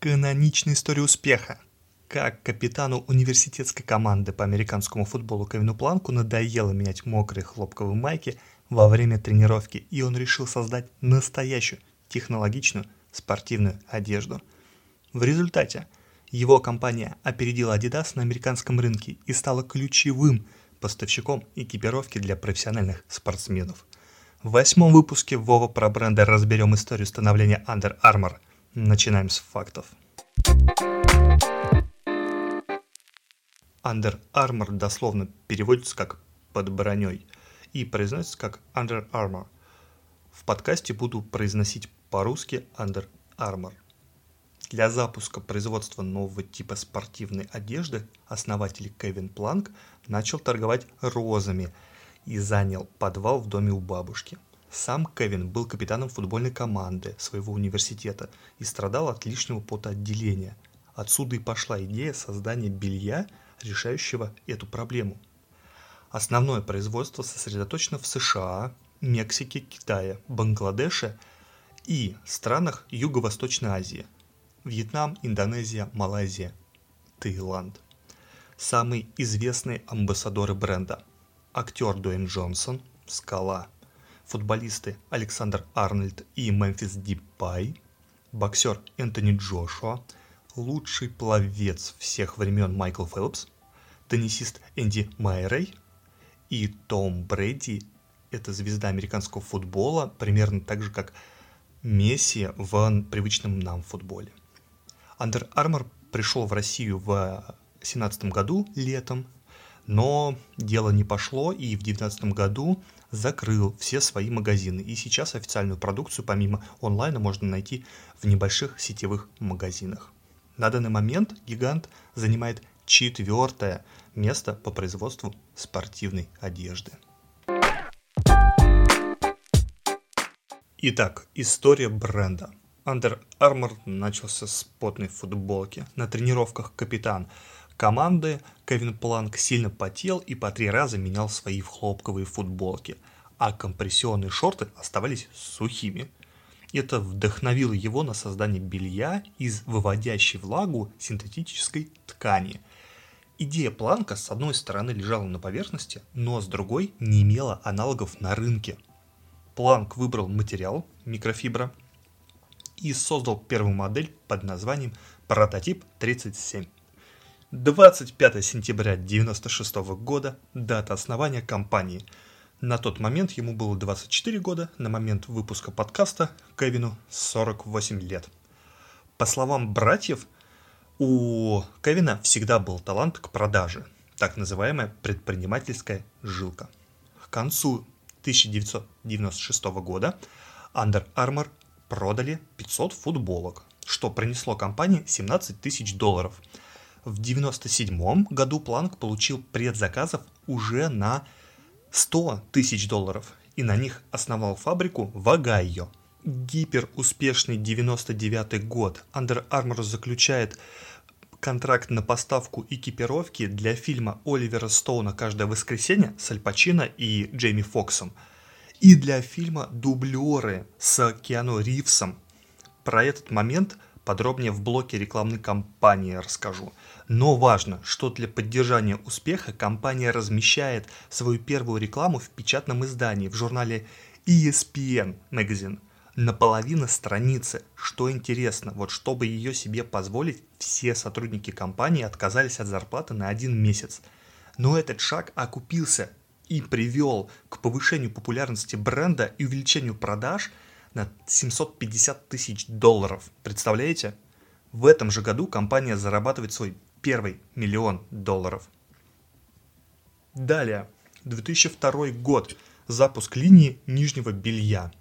Каноничная история успеха. Как капитану университетской команды по американскому футболу Кевину Планку надоело менять мокрые хлопковые майки во время тренировки, и он решил создать настоящую технологичную спортивную одежду. В результате его компания опередила Adidas на американском рынке и стала ключевым поставщиком экипировки для профессиональных спортсменов. В восьмом выпуске Вова про бренды разберем историю становления Under Armour. Начинаем с фактов. Under Armour дословно переводится как «под броней» и произносится как Under Armour. В подкасте буду произносить по-русски Under Armour. Для запуска производства нового типа спортивной одежды основатель Кевин Планк начал торговать розами – и занял подвал в доме у бабушки. Сам Кевин был капитаном футбольной команды своего университета и страдал от лишнего потоотделения. Отсюда и пошла идея создания белья, решающего эту проблему. Основное производство сосредоточено в США, Мексике, Китае, Бангладеше и странах Юго-Восточной Азии. Вьетнам, Индонезия, Малайзия, Таиланд. Самые известные амбассадоры бренда – актер Дуэйн Джонсон, Скала, футболисты Александр Арнольд и Мемфис Дипай, боксер Энтони Джошуа, лучший пловец всех времен Майкл Фелпс, теннисист Энди Майрей и Том Брэди – это звезда американского футбола, примерно так же, как Месси в привычном нам футболе. Under Armour пришел в Россию в 2017 году летом но дело не пошло, и в 2019 году закрыл все свои магазины. И сейчас официальную продукцию помимо онлайна можно найти в небольших сетевых магазинах. На данный момент гигант занимает четвертое место по производству спортивной одежды. Итак, история бренда. Under Armour начался с потной футболки. На тренировках капитан команды Кевин Планк сильно потел и по три раза менял свои хлопковые футболки, а компрессионные шорты оставались сухими. Это вдохновило его на создание белья из выводящей влагу синтетической ткани. Идея Планка с одной стороны лежала на поверхности, но с другой не имела аналогов на рынке. Планк выбрал материал микрофибра и создал первую модель под названием прототип 37. 25 сентября 1996 года – дата основания компании. На тот момент ему было 24 года, на момент выпуска подкаста Кевину 48 лет. По словам братьев, у Кевина всегда был талант к продаже, так называемая предпринимательская жилка. К концу 1996 года Under Armour продали 500 футболок, что принесло компании 17 тысяч долларов – в 1997 году Планк получил предзаказов уже на 100 тысяч долларов и на них основал фабрику в Огайо. Гиперуспешный 99 год. Under Armour заключает контракт на поставку экипировки для фильма Оливера Стоуна «Каждое воскресенье» с Аль Пачино и Джейми Фоксом. И для фильма «Дублеры» с Киану Ривзом. Про этот момент – Подробнее в блоке рекламной кампании расскажу. Но важно, что для поддержания успеха компания размещает свою первую рекламу в печатном издании в журнале ESPN Magazine на половину страницы. Что интересно, вот чтобы ее себе позволить, все сотрудники компании отказались от зарплаты на один месяц. Но этот шаг окупился и привел к повышению популярности бренда и увеличению продаж – на 750 тысяч долларов. Представляете? В этом же году компания зарабатывает свой первый миллион долларов. Далее, 2002 год. Запуск линии нижнего белья.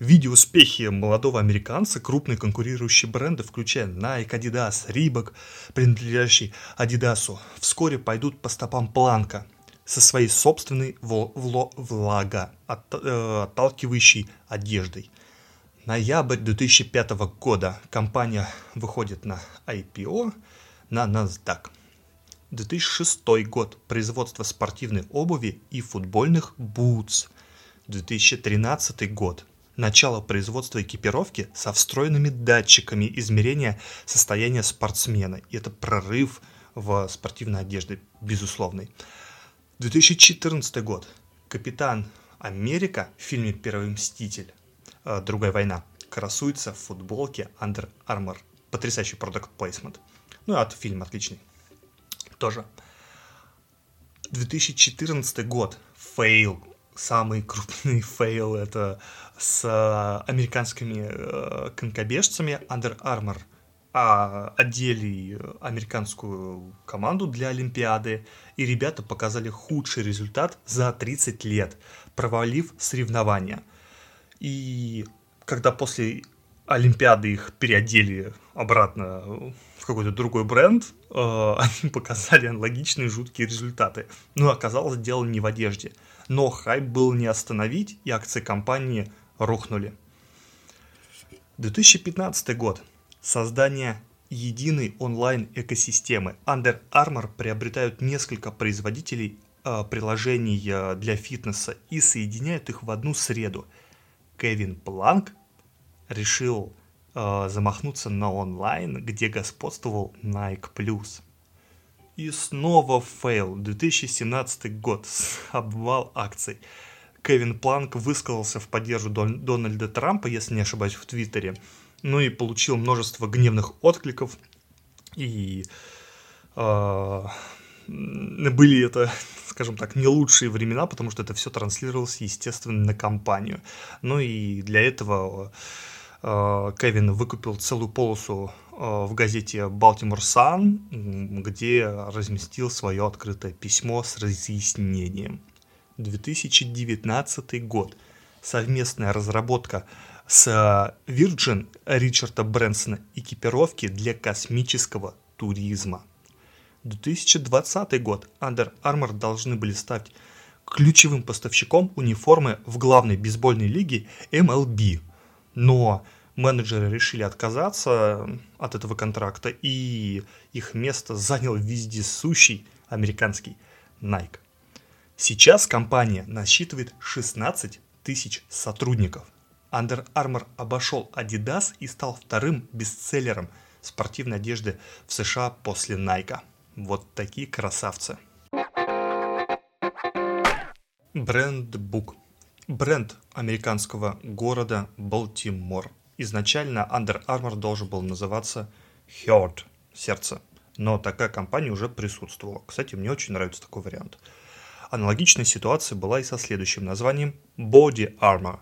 Видя успехи молодого американца, крупные конкурирующие бренды, включая Nike, Adidas, Reebok, принадлежащий Adidas, вскоре пойдут по стопам Планка со своей собственной влага, э, отталкивающей одеждой. Ноябрь 2005 года компания выходит на IPO на NASDAQ. 2006 год. Производство спортивной обуви и футбольных бутс. 2013 год. начало производства экипировки со встроенными датчиками измерения состояния спортсмена. И это прорыв в спортивной одежде, безусловный. 2014 год. Капитан Америка в фильме «Первый мститель. Э, Другая война» красуется в футболке Under Armour. Потрясающий product placement. Ну, а фильм отличный. Тоже. 2014 год. Fail самый крупный фейл это с американскими э, конькобежцами Under Armour а, одели американскую команду для Олимпиады, и ребята показали худший результат за 30 лет, провалив соревнования. И когда после Олимпиады их переодели обратно в какой-то другой бренд, э, они показали аналогичные жуткие результаты. Но оказалось, дело не в одежде – но хайп был не остановить, и акции компании рухнули. 2015 год. Создание единой онлайн-экосистемы. Under Armour приобретают несколько производителей э, приложений э, для фитнеса и соединяют их в одну среду. Кевин Планк решил э, замахнуться на онлайн, где господствовал Nike+. И снова fail. 2017 год. Обвал акций. Кевин Планк высказался в поддержку Дон- Дональда Трампа, если не ошибаюсь, в Твиттере. Ну и получил множество гневных откликов. И э, были это, скажем так, не лучшие времена, потому что это все транслировалось, естественно, на компанию. Ну и для этого э, Кевин выкупил целую полосу Э, в газете Baltimore Sun, где разместил свое открытое письмо с разъяснением. 2019 год. Совместная разработка с Virgin Ричарда Брэнсона экипировки для космического туризма. 2020 год. Under Armour должны были стать ключевым поставщиком униформы в главной бейсбольной лиге MLB. Но менеджеры решили отказаться от этого контракта, и их место занял вездесущий американский Nike. Сейчас компания насчитывает 16 тысяч сотрудников. Under Armour обошел Adidas и стал вторым бестселлером спортивной одежды в США после Nike. Вот такие красавцы. Бренд Бук. Бренд американского города Балтимор – изначально Under Armour должен был называться Heart, сердце. Но такая компания уже присутствовала. Кстати, мне очень нравится такой вариант. Аналогичная ситуация была и со следующим названием Body Armor.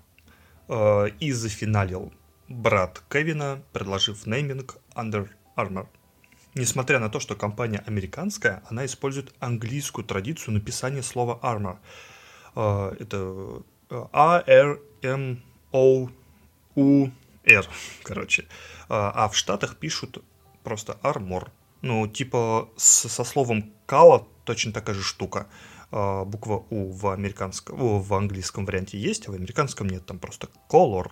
Э, и зафиналил брат Кевина, предложив нейминг Under Armour. Несмотря на то, что компания американская, она использует английскую традицию написания слова armor. Э, это A-R-M-O-U R, короче. А, а в Штатах пишут просто Armor. Ну, типа со словом Кала точно такая же штука. А, буква У в американском, в английском варианте есть, а в американском нет, там просто Color.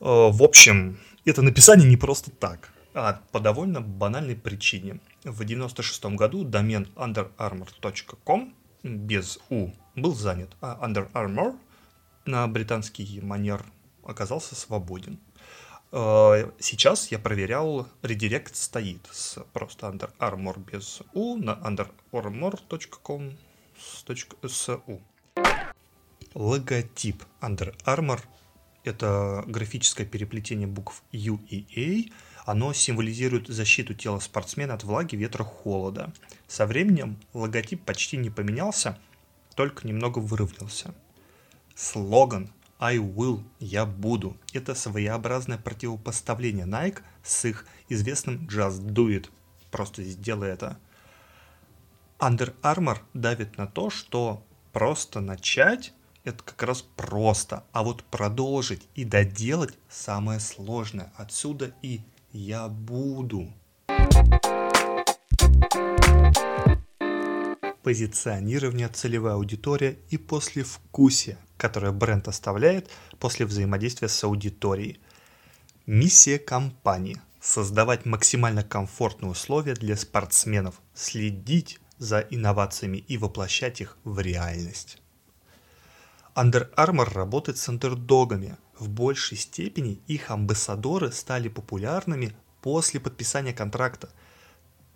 А, в общем, это написание не просто так, а по довольно банальной причине. В 96 году домен underarmour.com без U был занят, а Under Armour на британский манер оказался свободен. Э, сейчас я проверял, редирект стоит с просто Under Armour без U на underarmour.com с U. Логотип Under Armour – это графическое переплетение букв U и A. Оно символизирует защиту тела спортсмена от влаги, ветра, холода. Со временем логотип почти не поменялся, только немного выровнялся. Слоган I will, я буду. Это своеобразное противопоставление Nike с их известным Just Do It. Просто сделай это. Under Armour давит на то, что просто начать это как раз просто, а вот продолжить и доделать самое сложное. Отсюда и я буду. Позиционирование, целевая аудитория и послевкусие – которое бренд оставляет после взаимодействия с аудиторией. Миссия компании – создавать максимально комфортные условия для спортсменов, следить за инновациями и воплощать их в реальность. Under Armour работает с андердогами. В большей степени их амбассадоры стали популярными после подписания контракта.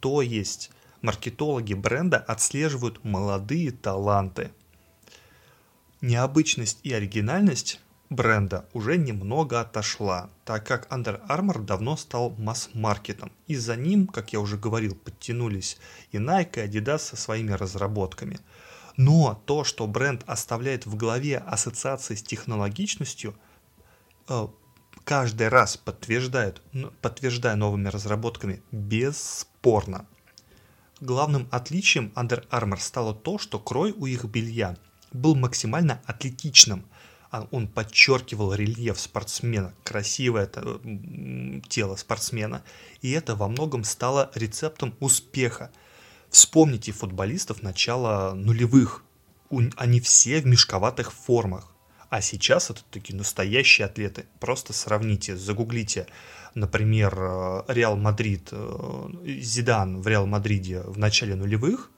То есть маркетологи бренда отслеживают молодые таланты. Необычность и оригинальность бренда уже немного отошла, так как Under Armour давно стал масс-маркетом, и за ним, как я уже говорил, подтянулись и Nike, и Adidas со своими разработками. Но то, что бренд оставляет в голове ассоциации с технологичностью, э, каждый раз подтверждает, подтверждая новыми разработками, бесспорно. Главным отличием Under Armour стало то, что крой у их белья был максимально атлетичным – а он подчеркивал рельеф спортсмена, красивое это, тело спортсмена, и это во многом стало рецептом успеха. Вспомните футболистов начала нулевых, они все в мешковатых формах, а сейчас это такие настоящие атлеты. Просто сравните, загуглите, например, э, Реал Мадрид, э, Зидан в Реал Мадриде в начале нулевых –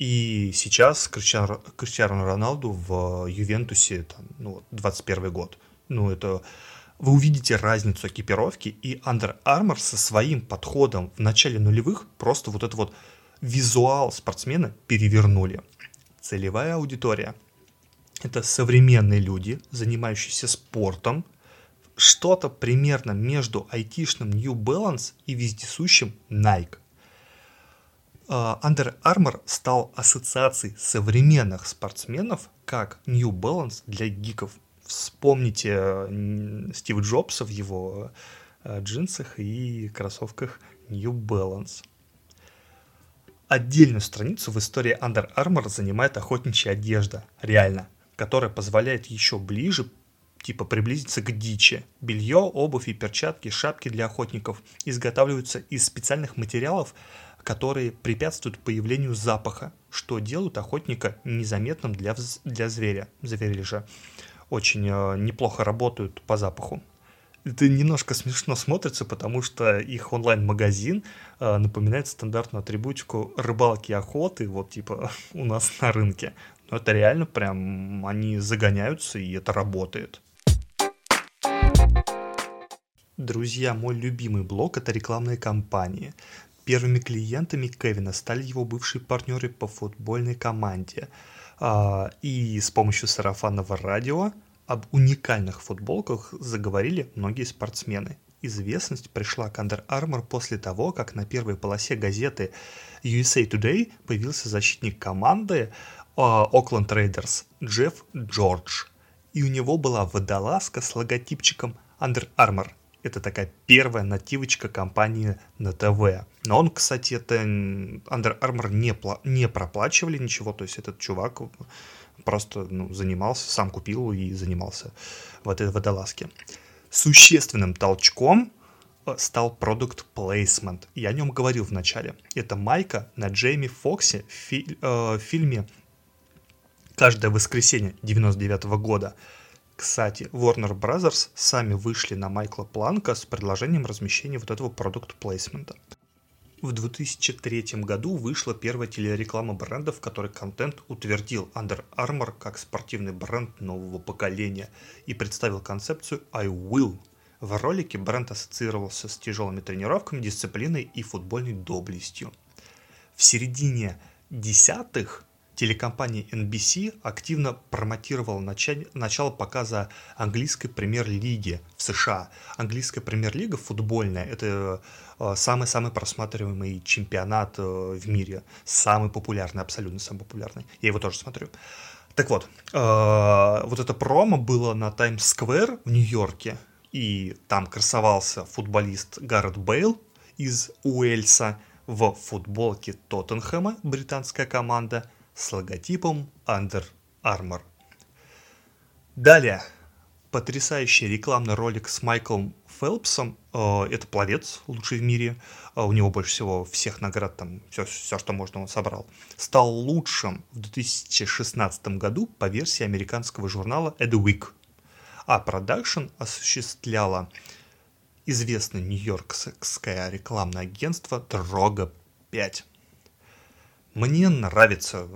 и сейчас Криштиану, Криштиану Роналду в Ювентусе там, ну, 21 год. Ну, это вы увидите разницу экипировки, и Under Armour со своим подходом в начале нулевых просто вот это вот визуал спортсмена перевернули. Целевая аудитория – это современные люди, занимающиеся спортом, что-то примерно между айтишным New Balance и вездесущим Nike. А, Under Armour стал ассоциацией современных спортсменов как New Balance для гиков. Вспомните Стив Джобса в его э, джинсах и кроссовках New Balance. Отдельную страницу в истории Under Armour занимает охотничья одежда, реально, которая позволяет еще ближе типа приблизиться к дичи. Белье, обувь и перчатки, шапки для охотников изготавливаются из специальных материалов, которые препятствуют появлению запаха, что делают охотника незаметным для, для зверя. Звери же очень э, неплохо работают по запаху. Это немножко смешно смотрится, потому что их онлайн-магазин э, напоминает стандартную атрибутику рыбалки охоты, вот типа у нас на рынке. Но это реально прям, они загоняются, и это работает. Друзья, мой любимый блог – это рекламные кампании. Первыми клиентами Кевина стали его бывшие партнеры по футбольной команде. А, и с помощью сарафанного радио об уникальных футболках заговорили многие спортсмены. Известность пришла к Under Armour после того, как на первой полосе газеты USA Today появился защитник команды Окленд э, Рейдерс Джефф Джордж. И у него была водолазка с логотипчиком Under Armour – это такая первая нативочка компании на ТВ. Но он, кстати, это Under Armour не, не проплачивали ничего, то есть этот чувак просто ну, занимался, сам купил и занимался в этой водолазке. Существенным толчком э, стал продукт placement. Я о нем говорил в начале. Это майка на Джейми Фоксе в, фи- э, в фильме «Каждое воскресенье» 99 года – кстати, Warner Brothers сами вышли на Майкла Планка с предложением размещения вот этого продукт плейсмента. В 2003 году вышла первая телереклама бренда, в которой контент утвердил Under Armour как спортивный бренд нового поколения и представил концепцию I Will. В ролике бренд ассоциировался с тяжелыми тренировками, дисциплиной и футбольной доблестью. В середине десятых телекомпания NBC активно промотировала начало показа английской премьер-лиги в США. Английская премьер-лига футбольная – это э, самый-самый просматриваемый чемпионат э, в мире. Самый популярный, абсолютно самый популярный. Я его тоже смотрю. Так вот, э, вот это промо было на Таймс-сквер в Нью-Йорке, и там красовался футболист Гаррет Бейл из Уэльса в футболке Тоттенхэма, британская команда – с логотипом Under Armour. Далее, потрясающий рекламный ролик с Майклом Фелпсом. Э, это пловец, лучший в мире. Э, у него больше всего всех наград, там все, все, что можно, он собрал. Стал лучшим в 2016 году по версии американского журнала Edweek. А продакшн осуществляла известное нью-йоркское рекламное агентство Droga 5. Мне нравится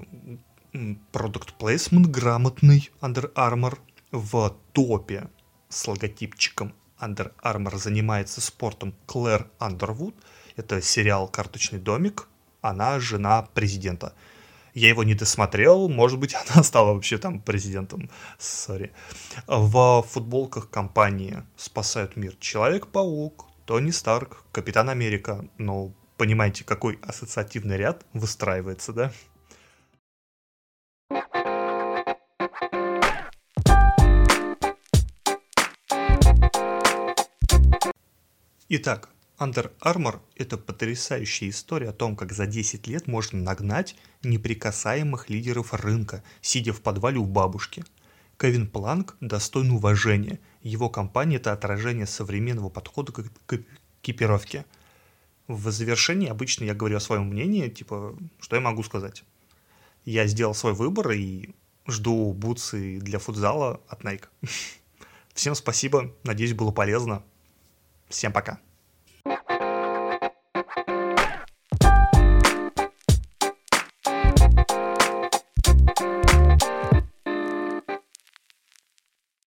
Product Placement грамотный Under Armour в топе с логотипчиком Under Armour занимается спортом Клэр Андервуд. Это сериал «Карточный домик». Она жена президента. Я его не досмотрел, может быть, она стала вообще там президентом, сори. В футболках компании «Спасают мир» Человек-паук, Тони Старк, Капитан Америка. Ну, понимаете, какой ассоциативный ряд выстраивается, да? Итак, Under Armour – это потрясающая история о том, как за 10 лет можно нагнать неприкасаемых лидеров рынка, сидя в подвале у бабушки. Кевин Планк достоин уважения. Его компания – это отражение современного подхода к экипировке. В завершении обычно я говорю о своем мнении, типа, что я могу сказать. Я сделал свой выбор и жду бутсы для футзала от Nike. Всем спасибо, надеюсь, было полезно. Всем пока.